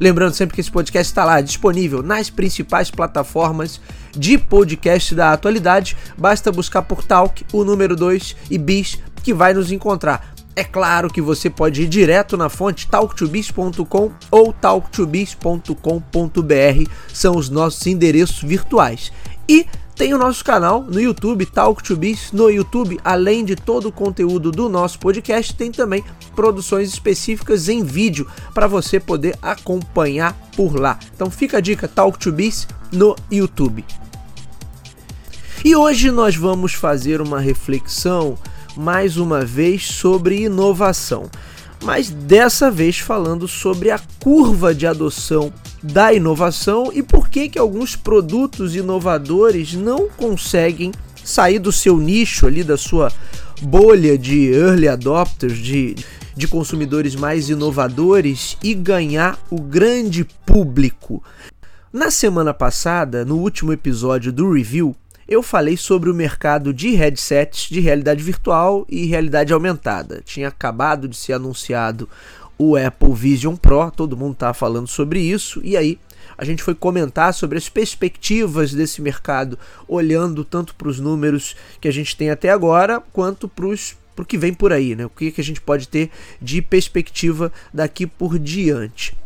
Lembrando sempre que esse podcast está lá disponível nas principais plataformas de podcast da atualidade. Basta buscar por Talk, o número 2 e Bis, que vai nos encontrar. É claro que você pode ir direto na fonte talktobiz.com ou talktobiz.com.br, são os nossos endereços virtuais. E tem o nosso canal no YouTube, Talk to Biz, no YouTube, além de todo o conteúdo do nosso podcast, tem também produções específicas em vídeo para você poder acompanhar por lá. Então fica a dica Talk to Biz no YouTube. E hoje nós vamos fazer uma reflexão mais uma vez sobre inovação, mas dessa vez falando sobre a curva de adoção da inovação e por que que alguns produtos inovadores não conseguem sair do seu nicho ali da sua bolha de early adopters, de, de consumidores mais inovadores e ganhar o grande público. Na semana passada, no último episódio do review, eu falei sobre o mercado de headsets de realidade virtual e realidade aumentada. Tinha acabado de ser anunciado o Apple Vision Pro, todo mundo estava falando sobre isso, e aí a gente foi comentar sobre as perspectivas desse mercado, olhando tanto para os números que a gente tem até agora, quanto para o que vem por aí, né? O que, que a gente pode ter de perspectiva daqui por diante.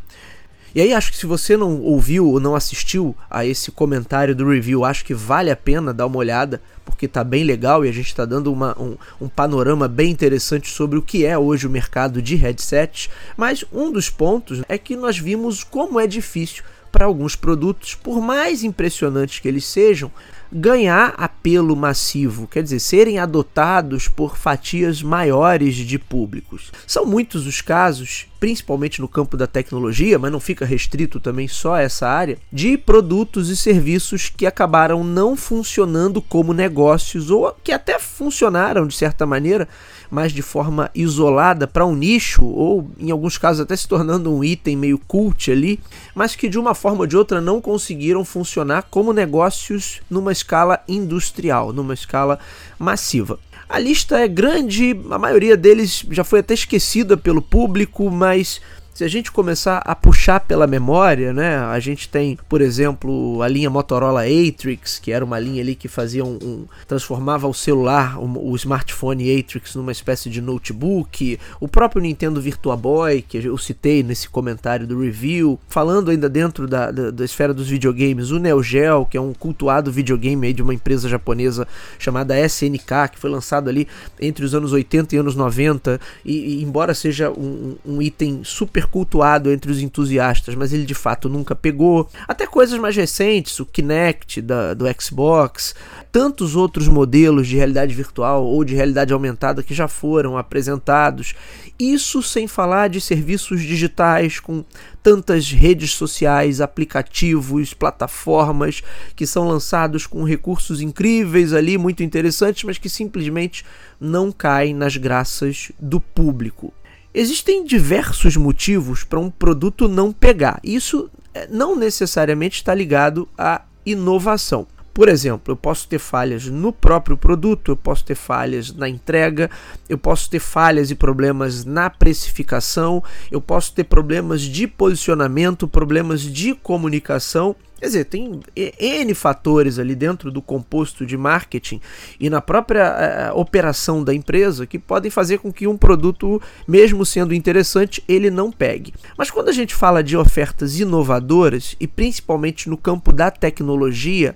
E aí acho que se você não ouviu ou não assistiu a esse comentário do review, acho que vale a pena dar uma olhada, porque tá bem legal e a gente está dando uma, um, um, panorama bem interessante sobre o que é hoje o mercado de headsets. Mas um dos pontos é que nós vimos como é difícil para alguns produtos, por mais impressionantes que eles sejam, ganhar apelo massivo, quer dizer, serem adotados por fatias maiores de públicos. São muitos os casos, principalmente no campo da tecnologia, mas não fica restrito também só a essa área, de produtos e serviços que acabaram não funcionando como negócios ou que até funcionaram de certa maneira, mas de forma isolada para um nicho ou em alguns casos até se tornando um item meio cult ali, mas que de uma forma ou de outra não conseguiram funcionar como negócios numa escala industrial, numa escala massiva. A lista é grande, a maioria deles já foi até esquecida pelo público, mas se a gente começar a puxar pela memória, né, a gente tem, por exemplo, a linha Motorola Atrix, que era uma linha ali que fazia um, um transformava o celular, um, o smartphone Atrix numa espécie de notebook, o próprio Nintendo Virtua Boy, que eu citei nesse comentário do review, falando ainda dentro da, da, da esfera dos videogames, o Neo Geo, que é um cultuado videogame de uma empresa japonesa chamada SNK, que foi lançado ali entre os anos 80 e anos 90, e, e embora seja um, um item super cultuado entre os entusiastas, mas ele de fato nunca pegou. Até coisas mais recentes, o Kinect da, do Xbox, tantos outros modelos de realidade virtual ou de realidade aumentada que já foram apresentados. Isso sem falar de serviços digitais com tantas redes sociais, aplicativos, plataformas que são lançados com recursos incríveis ali, muito interessantes, mas que simplesmente não caem nas graças do público. Existem diversos motivos para um produto não pegar. Isso eh, não necessariamente está ligado à inovação. Por exemplo, eu posso ter falhas no próprio produto, eu posso ter falhas na entrega, eu posso ter falhas e problemas na precificação, eu posso ter problemas de posicionamento, problemas de comunicação Quer dizer, tem N fatores ali dentro do composto de marketing e na própria uh, operação da empresa que podem fazer com que um produto, mesmo sendo interessante, ele não pegue. Mas quando a gente fala de ofertas inovadoras e principalmente no campo da tecnologia,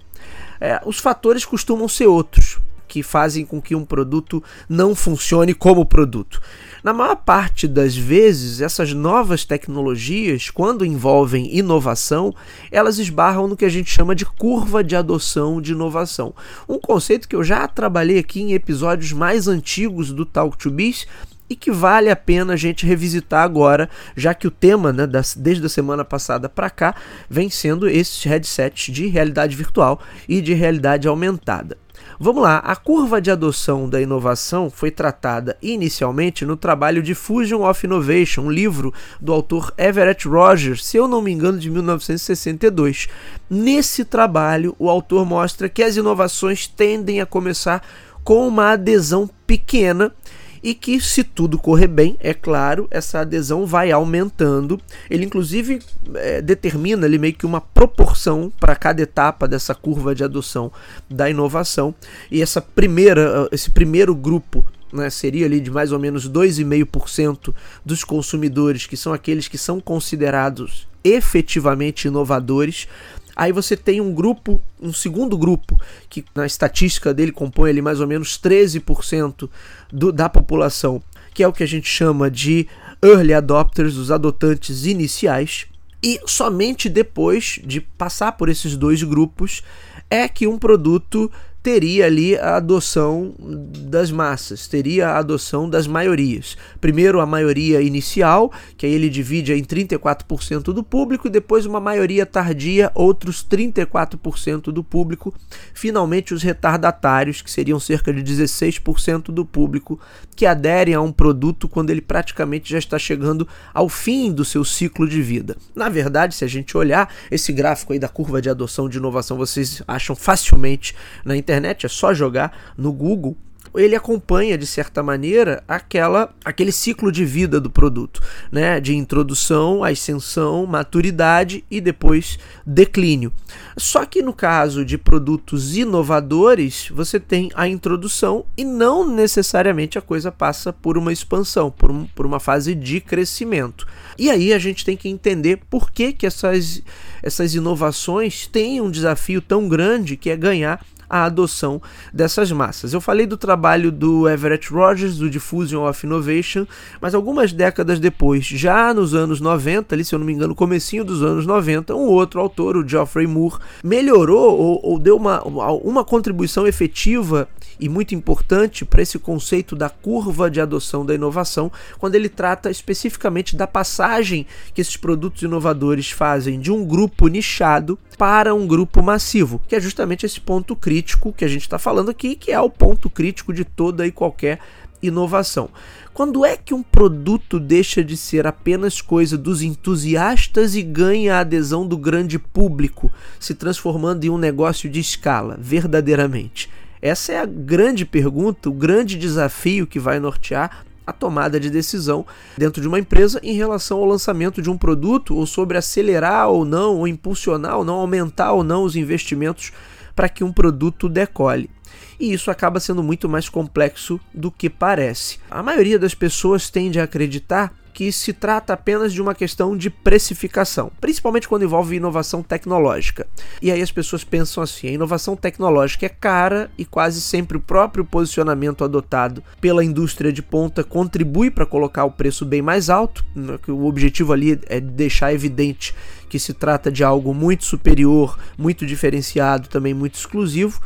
uh, os fatores costumam ser outros que fazem com que um produto não funcione como produto. Na maior parte das vezes, essas novas tecnologias, quando envolvem inovação, elas esbarram no que a gente chama de curva de adoção de inovação. Um conceito que eu já trabalhei aqui em episódios mais antigos do Talk to Biz e que vale a pena a gente revisitar agora, já que o tema, né, das, desde a semana passada para cá, vem sendo esses headsets de realidade virtual e de realidade aumentada. Vamos lá, a curva de adoção da inovação foi tratada inicialmente no trabalho de Fusion of Innovation, um livro do autor Everett Rogers, se eu não me engano, de 1962. Nesse trabalho, o autor mostra que as inovações tendem a começar com uma adesão pequena e que, se tudo correr bem, é claro, essa adesão vai aumentando. Ele, inclusive, é, determina ali meio que uma proporção para cada etapa dessa curva de adoção da inovação. E essa primeira, esse primeiro grupo né, seria ali de mais ou menos 2,5% dos consumidores, que são aqueles que são considerados efetivamente inovadores, Aí você tem um grupo, um segundo grupo, que na estatística dele compõe ali mais ou menos 13% do, da população, que é o que a gente chama de early adopters, os adotantes iniciais. E somente depois de passar por esses dois grupos é que um produto teria ali a adoção das massas, teria a adoção das maiorias. Primeiro a maioria inicial, que aí ele divide em 34% do público, e depois uma maioria tardia, outros 34% do público. Finalmente os retardatários, que seriam cerca de 16% do público, que aderem a um produto quando ele praticamente já está chegando ao fim do seu ciclo de vida. Na verdade, se a gente olhar esse gráfico aí da curva de adoção de inovação, vocês acham facilmente na internet internet, é só jogar no Google ele acompanha de certa maneira aquela aquele ciclo de vida do produto, né, de introdução, ascensão, maturidade e depois declínio. Só que no caso de produtos inovadores, você tem a introdução e não necessariamente a coisa passa por uma expansão, por, um, por uma fase de crescimento. E aí a gente tem que entender por que, que essas, essas inovações têm um desafio tão grande que é ganhar a adoção dessas massas. Eu falei do trabalho do Everett Rogers, do Diffusion of Innovation, mas algumas décadas depois, já nos anos 90, ali, se eu não me engano, comecinho dos anos 90, um outro autor, o Geoffrey Moore, melhorou ou, ou deu uma, uma contribuição efetiva e muito importante para esse conceito da curva de adoção da inovação, quando ele trata especificamente da passagem que esses produtos inovadores fazem de um grupo nichado para um grupo massivo, que é justamente esse ponto crítico que a gente está falando aqui, que é o ponto crítico de toda e qualquer inovação. Quando é que um produto deixa de ser apenas coisa dos entusiastas e ganha a adesão do grande público, se transformando em um negócio de escala, verdadeiramente? Essa é a grande pergunta, o grande desafio que vai nortear a tomada de decisão dentro de uma empresa em relação ao lançamento de um produto ou sobre acelerar ou não, ou impulsionar ou não, aumentar ou não os investimentos para que um produto decole. E isso acaba sendo muito mais complexo do que parece. A maioria das pessoas tende a acreditar que se trata apenas de uma questão de precificação, principalmente quando envolve inovação tecnológica. E aí as pessoas pensam assim: a inovação tecnológica é cara e quase sempre o próprio posicionamento adotado pela indústria de ponta contribui para colocar o preço bem mais alto, né, o objetivo ali é deixar evidente que se trata de algo muito superior, muito diferenciado, também muito exclusivo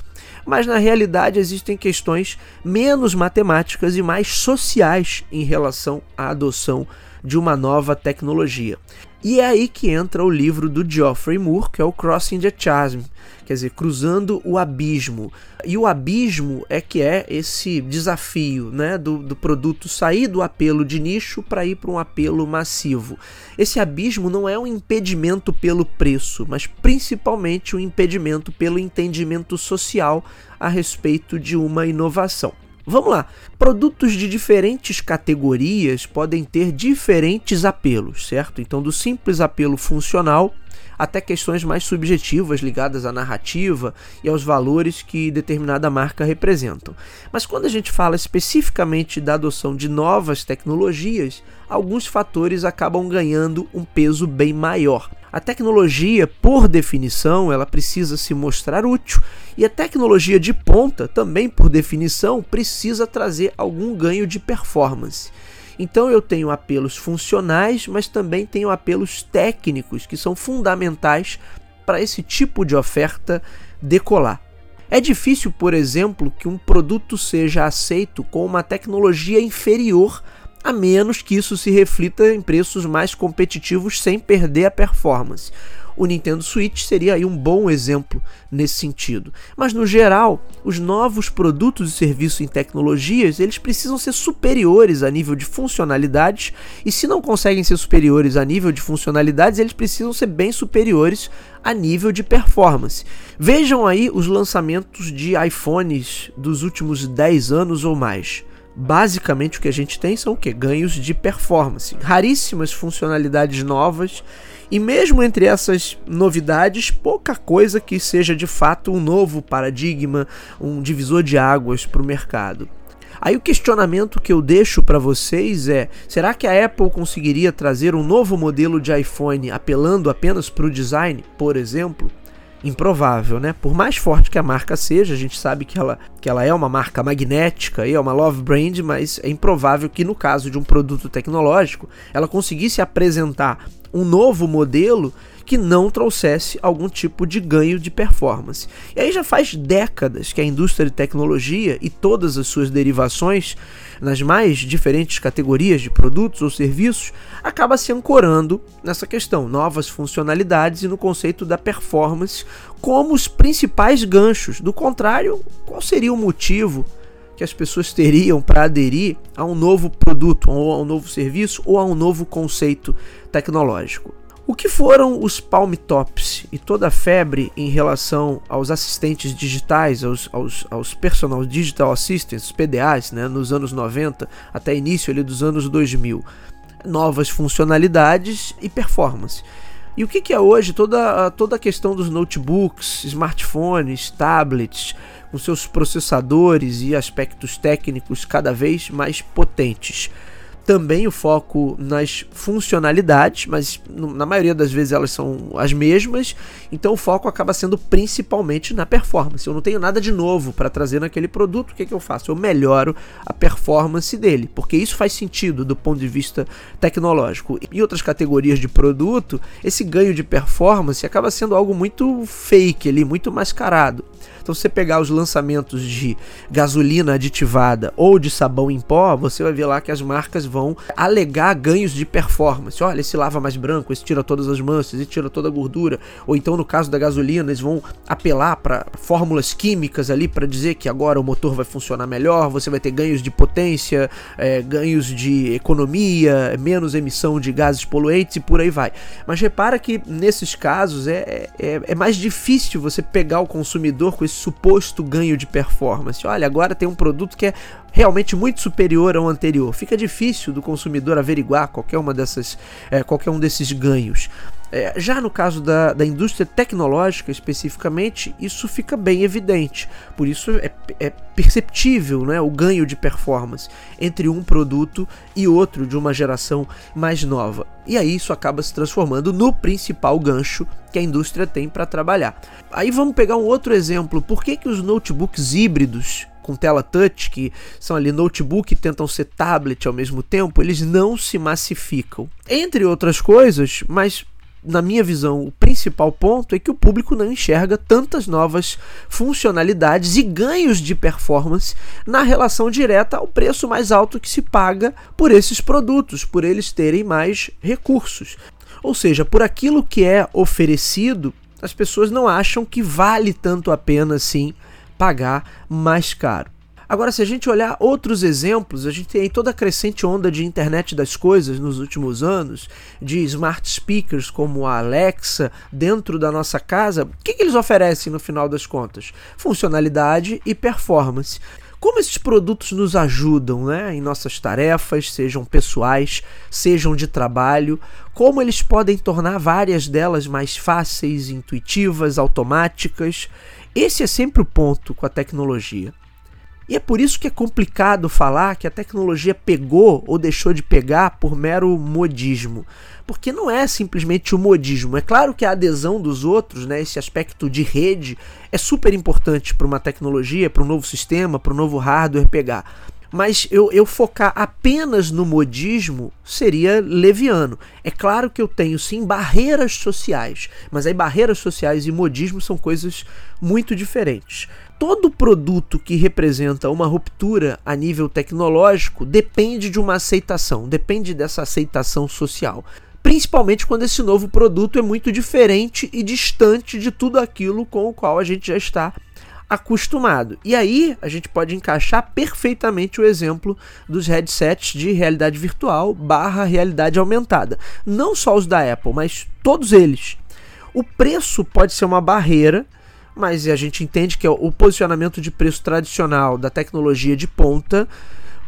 mas na realidade existem questões menos matemáticas e mais sociais em relação à adoção de uma nova tecnologia. E é aí que entra o livro do Geoffrey Moore, que é o Crossing the Chasm, quer dizer, cruzando o abismo. E o abismo é que é esse desafio né, do, do produto sair do apelo de nicho para ir para um apelo massivo. Esse abismo não é um impedimento pelo preço, mas principalmente um impedimento pelo entendimento social a respeito de uma inovação. Vamos lá. Produtos de diferentes categorias podem ter diferentes apelos, certo? Então, do simples apelo funcional até questões mais subjetivas ligadas à narrativa e aos valores que determinada marca representam. Mas quando a gente fala especificamente da adoção de novas tecnologias, alguns fatores acabam ganhando um peso bem maior. A tecnologia, por definição, ela precisa se mostrar útil, e a tecnologia de ponta, também por definição, precisa trazer algum ganho de performance. Então eu tenho apelos funcionais, mas também tenho apelos técnicos que são fundamentais para esse tipo de oferta decolar. É difícil, por exemplo, que um produto seja aceito com uma tecnologia inferior a menos que isso se reflita em preços mais competitivos sem perder a performance. O Nintendo Switch seria aí um bom exemplo nesse sentido. Mas no geral, os novos produtos e serviços em tecnologias, eles precisam ser superiores a nível de funcionalidades, e se não conseguem ser superiores a nível de funcionalidades, eles precisam ser bem superiores a nível de performance. Vejam aí os lançamentos de iPhones dos últimos 10 anos ou mais. Basicamente o que a gente tem são o que? Ganhos de performance, raríssimas funcionalidades novas e mesmo entre essas novidades, pouca coisa que seja de fato um novo paradigma, um divisor de águas para o mercado. Aí o questionamento que eu deixo para vocês é: será que a Apple conseguiria trazer um novo modelo de iPhone apelando apenas para o design, por exemplo? Improvável, né? Por mais forte que a marca seja, a gente sabe que ela, que ela é uma marca magnética e é uma love brand, mas é improvável que no caso de um produto tecnológico ela conseguisse apresentar um novo modelo que não trouxesse algum tipo de ganho de performance. E aí já faz décadas que a indústria de tecnologia e todas as suas derivações nas mais diferentes categorias de produtos ou serviços acaba se ancorando nessa questão, novas funcionalidades e no conceito da performance como os principais ganchos. Do contrário, qual seria o motivo que as pessoas teriam para aderir a um novo produto, ou a um novo serviço ou a um novo conceito tecnológico? O que foram os Palm Tops e toda a febre em relação aos assistentes digitais, aos, aos, aos Personal Digital Assistants, PDAs, né, nos anos 90 até início ali, dos anos 2000? Novas funcionalidades e performance. E o que, que é hoje toda, toda a questão dos notebooks, smartphones, tablets, com seus processadores e aspectos técnicos cada vez mais potentes? Também o foco nas funcionalidades, mas na maioria das vezes elas são as mesmas, então o foco acaba sendo principalmente na performance. Eu não tenho nada de novo para trazer naquele produto, o que, é que eu faço? Eu melhoro a performance dele, porque isso faz sentido do ponto de vista tecnológico. Em outras categorias de produto, esse ganho de performance acaba sendo algo muito fake ali, muito mascarado. Então, se você pegar os lançamentos de gasolina aditivada ou de sabão em pó, você vai ver lá que as marcas vão alegar ganhos de performance. Olha, esse lava mais branco, esse tira todas as manchas, esse tira toda a gordura. Ou então, no caso da gasolina, eles vão apelar para fórmulas químicas ali para dizer que agora o motor vai funcionar melhor, você vai ter ganhos de potência, é, ganhos de economia, menos emissão de gases poluentes e por aí vai. Mas repara que nesses casos é, é, é mais difícil você pegar o consumidor com esse suposto ganho de performance. Olha, agora tem um produto que é realmente muito superior ao anterior. Fica difícil do consumidor averiguar qualquer uma dessas, é, qualquer um desses ganhos. É, já no caso da, da indústria tecnológica especificamente, isso fica bem evidente. Por isso é, é, perceptível né, o ganho de performance entre um produto e outro de uma geração mais nova. E aí isso acaba se transformando no principal gancho que a indústria tem para trabalhar. Aí vamos pegar um outro exemplo. Por que, que os notebooks híbridos com tela touch, que são ali notebook e tentam ser tablet ao mesmo tempo, eles não se massificam. Entre outras coisas, mas na minha visão, o principal ponto é que o público não enxerga tantas novas funcionalidades e ganhos de performance na relação direta ao preço mais alto que se paga por esses produtos, por eles terem mais recursos. Ou seja, por aquilo que é oferecido, as pessoas não acham que vale tanto a pena assim pagar mais caro. Agora, se a gente olhar outros exemplos, a gente tem toda a crescente onda de internet das coisas nos últimos anos, de smart speakers como a Alexa dentro da nossa casa. O que, que eles oferecem no final das contas? Funcionalidade e performance. Como esses produtos nos ajudam né, em nossas tarefas, sejam pessoais, sejam de trabalho, como eles podem tornar várias delas mais fáceis, intuitivas, automáticas. Esse é sempre o ponto com a tecnologia. E é por isso que é complicado falar que a tecnologia pegou ou deixou de pegar por mero modismo. Porque não é simplesmente o modismo. É claro que a adesão dos outros, né, esse aspecto de rede, é super importante para uma tecnologia, para um novo sistema, para um novo hardware pegar. Mas eu, eu focar apenas no modismo seria leviano. É claro que eu tenho sim barreiras sociais, mas aí barreiras sociais e modismo são coisas muito diferentes. Todo produto que representa uma ruptura a nível tecnológico depende de uma aceitação, depende dessa aceitação social principalmente quando esse novo produto é muito diferente e distante de tudo aquilo com o qual a gente já está acostumado. E aí a gente pode encaixar perfeitamente o exemplo dos headsets de realidade virtual barra realidade aumentada. Não só os da Apple, mas todos eles. O preço pode ser uma barreira, mas a gente entende que é o posicionamento de preço tradicional da tecnologia de ponta.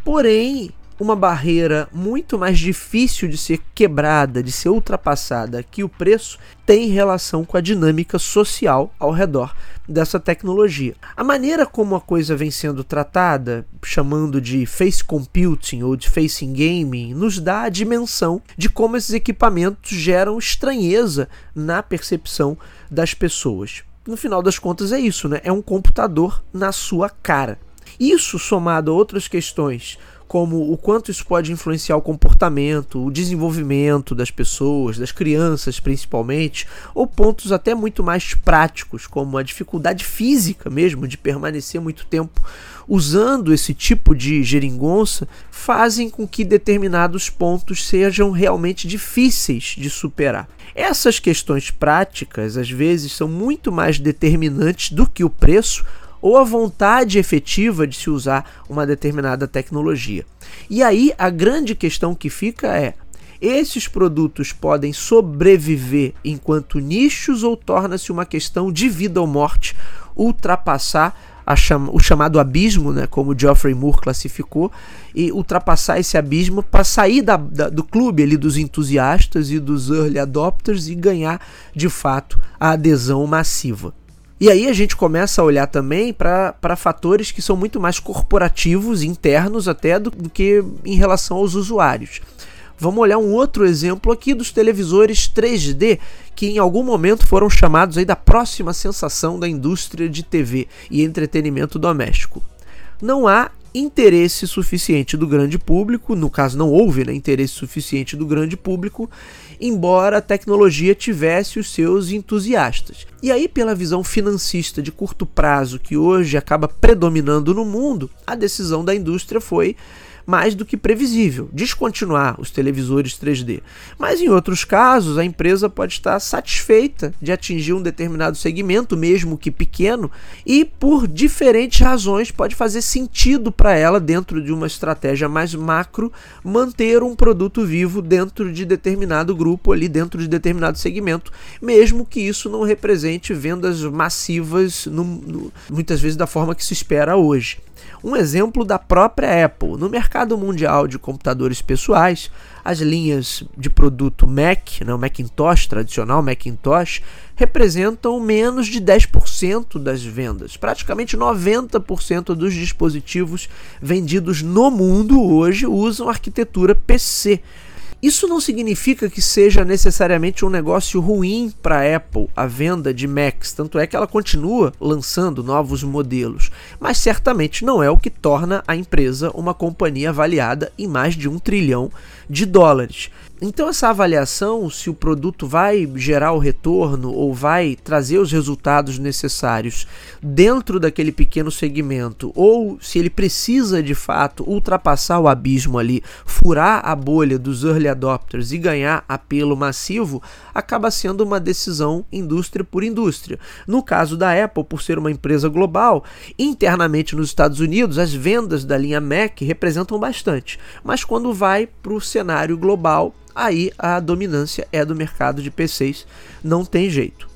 Porém, uma barreira muito mais difícil de ser quebrada, de ser ultrapassada que o preço, tem relação com a dinâmica social ao redor dessa tecnologia. A maneira como a coisa vem sendo tratada, chamando de face computing ou de facing gaming, nos dá a dimensão de como esses equipamentos geram estranheza na percepção das pessoas. No final das contas é isso, né? É um computador na sua cara. Isso somado a outras questões como o quanto isso pode influenciar o comportamento, o desenvolvimento das pessoas, das crianças principalmente, ou pontos até muito mais práticos, como a dificuldade física mesmo de permanecer muito tempo usando esse tipo de geringonça, fazem com que determinados pontos sejam realmente difíceis de superar. Essas questões práticas às vezes são muito mais determinantes do que o preço ou a vontade efetiva de se usar uma determinada tecnologia. E aí a grande questão que fica é: esses produtos podem sobreviver enquanto nichos ou torna-se uma questão de vida ou morte ultrapassar o chamado abismo, né, como Geoffrey Moore classificou, e ultrapassar esse abismo para sair da, da, do clube ali dos entusiastas e dos early adopters e ganhar de fato a adesão massiva. E aí a gente começa a olhar também para fatores que são muito mais corporativos, internos até, do, do que em relação aos usuários. Vamos olhar um outro exemplo aqui dos televisores 3D, que em algum momento foram chamados aí da próxima sensação da indústria de TV e entretenimento doméstico. Não há interesse suficiente do grande público, no caso não houve né, interesse suficiente do grande público, embora a tecnologia tivesse os seus entusiastas. E aí, pela visão financista de curto prazo que hoje acaba predominando no mundo, a decisão da indústria foi mais do que previsível, descontinuar os televisores 3D. Mas em outros casos, a empresa pode estar satisfeita de atingir um determinado segmento, mesmo que pequeno, e por diferentes razões pode fazer sentido para ela, dentro de uma estratégia mais macro, manter um produto vivo dentro de determinado grupo, ali dentro de determinado segmento, mesmo que isso não represente vendas massivas, no, no, muitas vezes da forma que se espera hoje. Um exemplo da própria Apple. No mercado mundial de computadores pessoais, as linhas de produto Mac, né, Macintosh tradicional, Macintosh, representam menos de 10% das vendas. Praticamente 90% dos dispositivos vendidos no mundo hoje usam arquitetura PC. Isso não significa que seja necessariamente um negócio ruim para a Apple a venda de Macs, tanto é que ela continua lançando novos modelos, mas certamente não é o que torna a empresa uma companhia avaliada em mais de um trilhão de dólares. Então, essa avaliação, se o produto vai gerar o retorno ou vai trazer os resultados necessários dentro daquele pequeno segmento, ou se ele precisa de fato ultrapassar o abismo ali, furar a bolha dos early adopters e ganhar apelo massivo, acaba sendo uma decisão indústria por indústria. No caso da Apple, por ser uma empresa global, internamente nos Estados Unidos, as vendas da linha Mac representam bastante, mas quando vai para o cenário global, aí a dominância é do mercado de PCs, não tem jeito.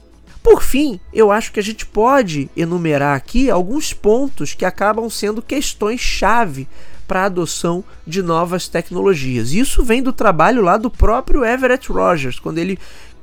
Por fim, eu acho que a gente pode enumerar aqui alguns pontos que acabam sendo questões-chave para a adoção de novas tecnologias. Isso vem do trabalho lá do próprio Everett Rogers, quando ele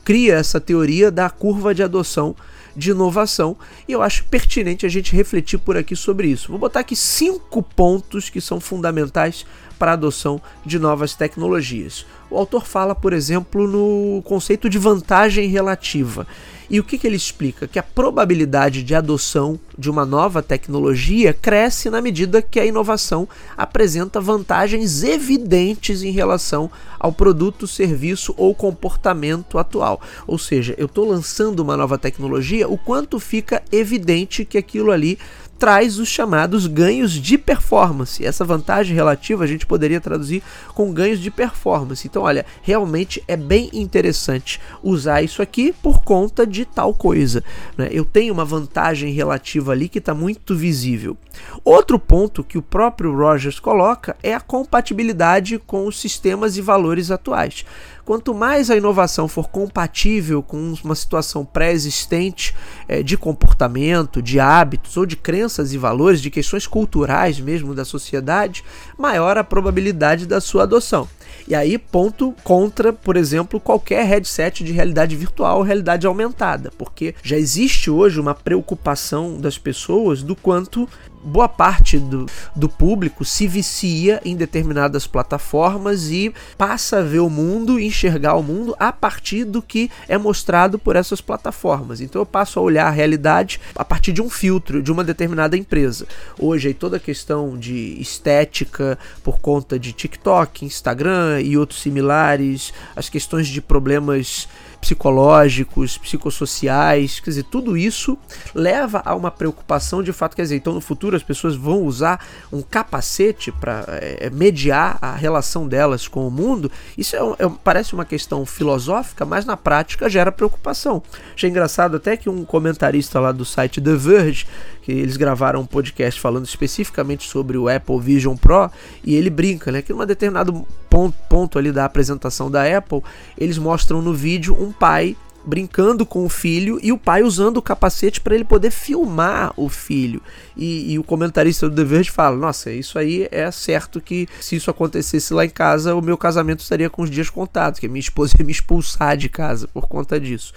cria essa teoria da curva de adoção de inovação e eu acho pertinente a gente refletir por aqui sobre isso. Vou botar aqui cinco pontos que são fundamentais para a adoção de novas tecnologias. O autor fala, por exemplo, no conceito de vantagem relativa. E o que, que ele explica? Que a probabilidade de adoção de uma nova tecnologia cresce na medida que a inovação apresenta vantagens evidentes em relação ao produto, serviço ou comportamento atual. Ou seja, eu estou lançando uma nova tecnologia, o quanto fica evidente que aquilo ali traz os chamados ganhos de performance. Essa vantagem relativa a gente poderia traduzir com ganhos de performance. Então, olha, realmente é bem interessante usar isso aqui por conta de tal coisa. Né? Eu tenho uma vantagem relativa ali que está muito visível. Outro ponto que o próprio Rogers coloca é a compatibilidade com os sistemas e valores atuais. Quanto mais a inovação for compatível com uma situação pré-existente é, de comportamento, de hábitos ou de crenças e valores, de questões culturais mesmo da sociedade, maior a probabilidade da sua adoção. E aí, ponto contra, por exemplo, qualquer headset de realidade virtual ou realidade aumentada, porque já existe hoje uma preocupação das pessoas do quanto boa parte do, do público se vicia em determinadas plataformas e passa a ver o mundo, enxergar o mundo a partir do que é mostrado por essas plataformas. Então eu passo a olhar a realidade a partir de um filtro de uma determinada empresa. Hoje aí toda a questão de estética por conta de TikTok, Instagram, e outros similares, as questões de problemas psicológicos, psicossociais, quer dizer, tudo isso leva a uma preocupação de fato, quer dizer, então no futuro as pessoas vão usar um capacete para é, mediar a relação delas com o mundo. Isso é, é, parece uma questão filosófica, mas na prática gera preocupação. Achei engraçado até que um comentarista lá do site The Verge, que eles gravaram um podcast falando especificamente sobre o Apple Vision Pro, e ele brinca, né, que num determinado ponto, ponto ali da apresentação da Apple, eles mostram no vídeo um pai brincando com o filho e o pai usando o capacete para ele poder filmar o filho. E, e, o comentarista do The Verge fala: Nossa, isso aí é certo que se isso acontecesse lá em casa, o meu casamento estaria com os dias contados, que minha esposa ia me expulsar de casa por conta disso.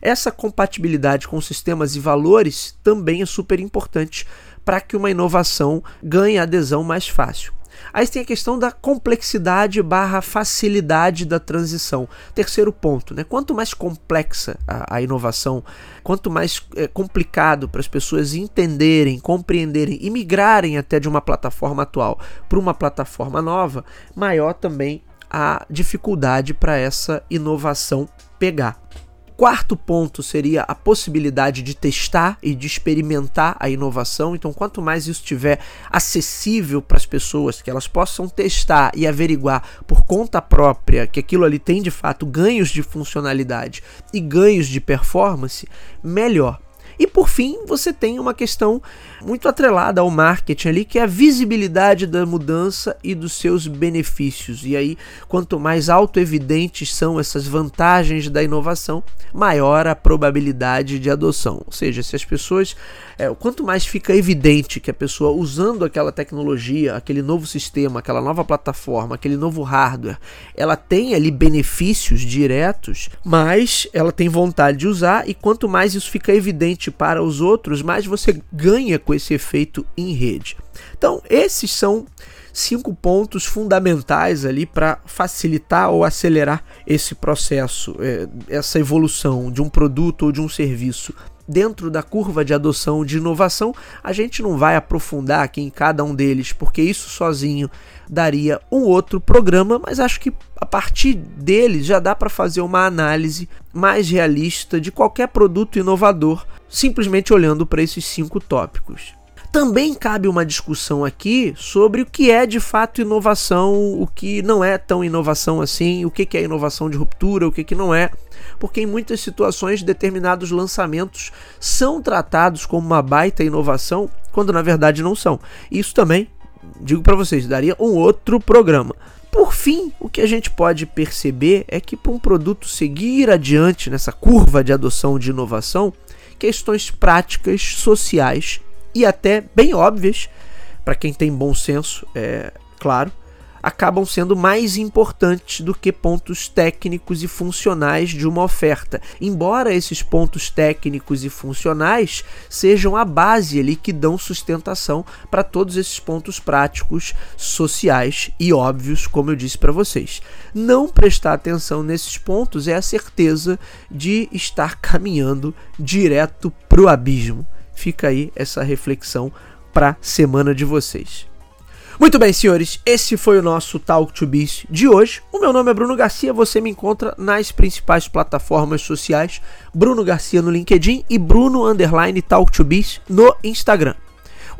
Essa compatibilidade com sistemas e valores também é super importante para que uma inovação ganhe adesão mais fácil. Aí tem a questão da complexidade barra facilidade da transição. Terceiro ponto, né? Quanto mais complexa a, a inovação, quanto mais é, complicado para as pessoas entenderem, compreenderem e migrarem até de uma plataforma atual para uma plataforma nova, maior também a dificuldade para essa inovação pegar. Quarto ponto seria a possibilidade de testar e de experimentar a inovação. Então, quanto mais isso estiver acessível para as pessoas, que elas possam testar e averiguar por conta própria que aquilo ali tem de fato ganhos de funcionalidade e ganhos de performance, melhor. E por fim, você tem uma questão muito atrelada ao marketing ali, que é a visibilidade da mudança e dos seus benefícios. E aí, quanto mais autoevidentes são essas vantagens da inovação, maior a probabilidade de adoção. Ou seja, se as pessoas, é, quanto mais fica evidente que a pessoa usando aquela tecnologia, aquele novo sistema, aquela nova plataforma, aquele novo hardware, ela tem ali benefícios diretos, mais ela tem vontade de usar e quanto mais isso fica evidente para os outros, mais você ganha com esse efeito em rede. Então, esses são cinco pontos fundamentais ali para facilitar ou acelerar esse processo, é, essa evolução de um produto ou de um serviço dentro da curva de adoção de inovação. A gente não vai aprofundar aqui em cada um deles, porque isso sozinho daria um outro programa, mas acho que a partir deles já dá para fazer uma análise mais realista de qualquer produto inovador, simplesmente olhando para esses cinco tópicos. Também cabe uma discussão aqui sobre o que é de fato inovação, o que não é tão inovação assim, o que é inovação de ruptura, o que não é, porque em muitas situações determinados lançamentos são tratados como uma baita inovação, quando na verdade não são. Isso também, digo para vocês, daria um outro programa. Por fim, o que a gente pode perceber é que para um produto seguir adiante nessa curva de adoção de inovação, questões práticas, sociais e até bem óbvias, para quem tem bom senso, é claro, acabam sendo mais importantes do que pontos técnicos e funcionais de uma oferta. Embora esses pontos técnicos e funcionais sejam a base ali que dão sustentação para todos esses pontos práticos, sociais e óbvios, como eu disse para vocês. Não prestar atenção nesses pontos é a certeza de estar caminhando direto para o abismo. Fica aí essa reflexão para semana de vocês. Muito bem, senhores, esse foi o nosso Talk to Biz de hoje. O meu nome é Bruno Garcia, você me encontra nas principais plataformas sociais, Bruno Garcia no LinkedIn e Bruno Underline Talk to Biz no Instagram.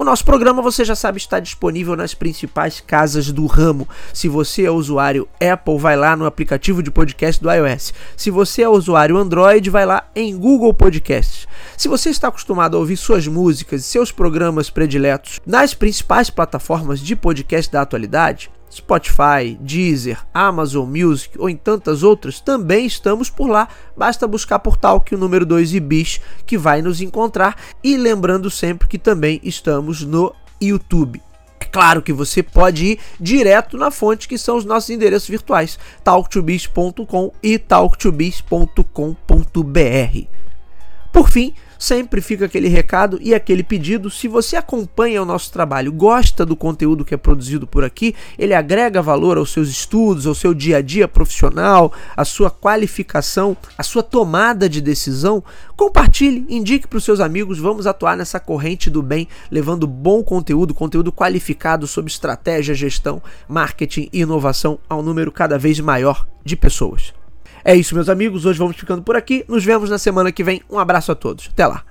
O nosso programa, você já sabe, está disponível nas principais casas do ramo. Se você é usuário Apple, vai lá no aplicativo de podcast do iOS. Se você é usuário Android, vai lá em Google Podcasts. Se você está acostumado a ouvir suas músicas e seus programas prediletos nas principais plataformas de podcast da atualidade, Spotify, Deezer, Amazon Music ou em tantas outras, também estamos por lá. Basta buscar por Talk o número 2 e bis que vai nos encontrar. E lembrando sempre que também estamos no YouTube. É claro que você pode ir direto na fonte que são os nossos endereços virtuais, talktobis.com e talktobis.com.br. Por fim, sempre fica aquele recado e aquele pedido. Se você acompanha o nosso trabalho, gosta do conteúdo que é produzido por aqui, ele agrega valor aos seus estudos, ao seu dia a dia profissional, à sua qualificação, à sua tomada de decisão, compartilhe, indique para os seus amigos. Vamos atuar nessa corrente do bem, levando bom conteúdo, conteúdo qualificado sobre estratégia, gestão, marketing e inovação a um número cada vez maior de pessoas. É isso, meus amigos. Hoje vamos ficando por aqui. Nos vemos na semana que vem. Um abraço a todos. Até lá.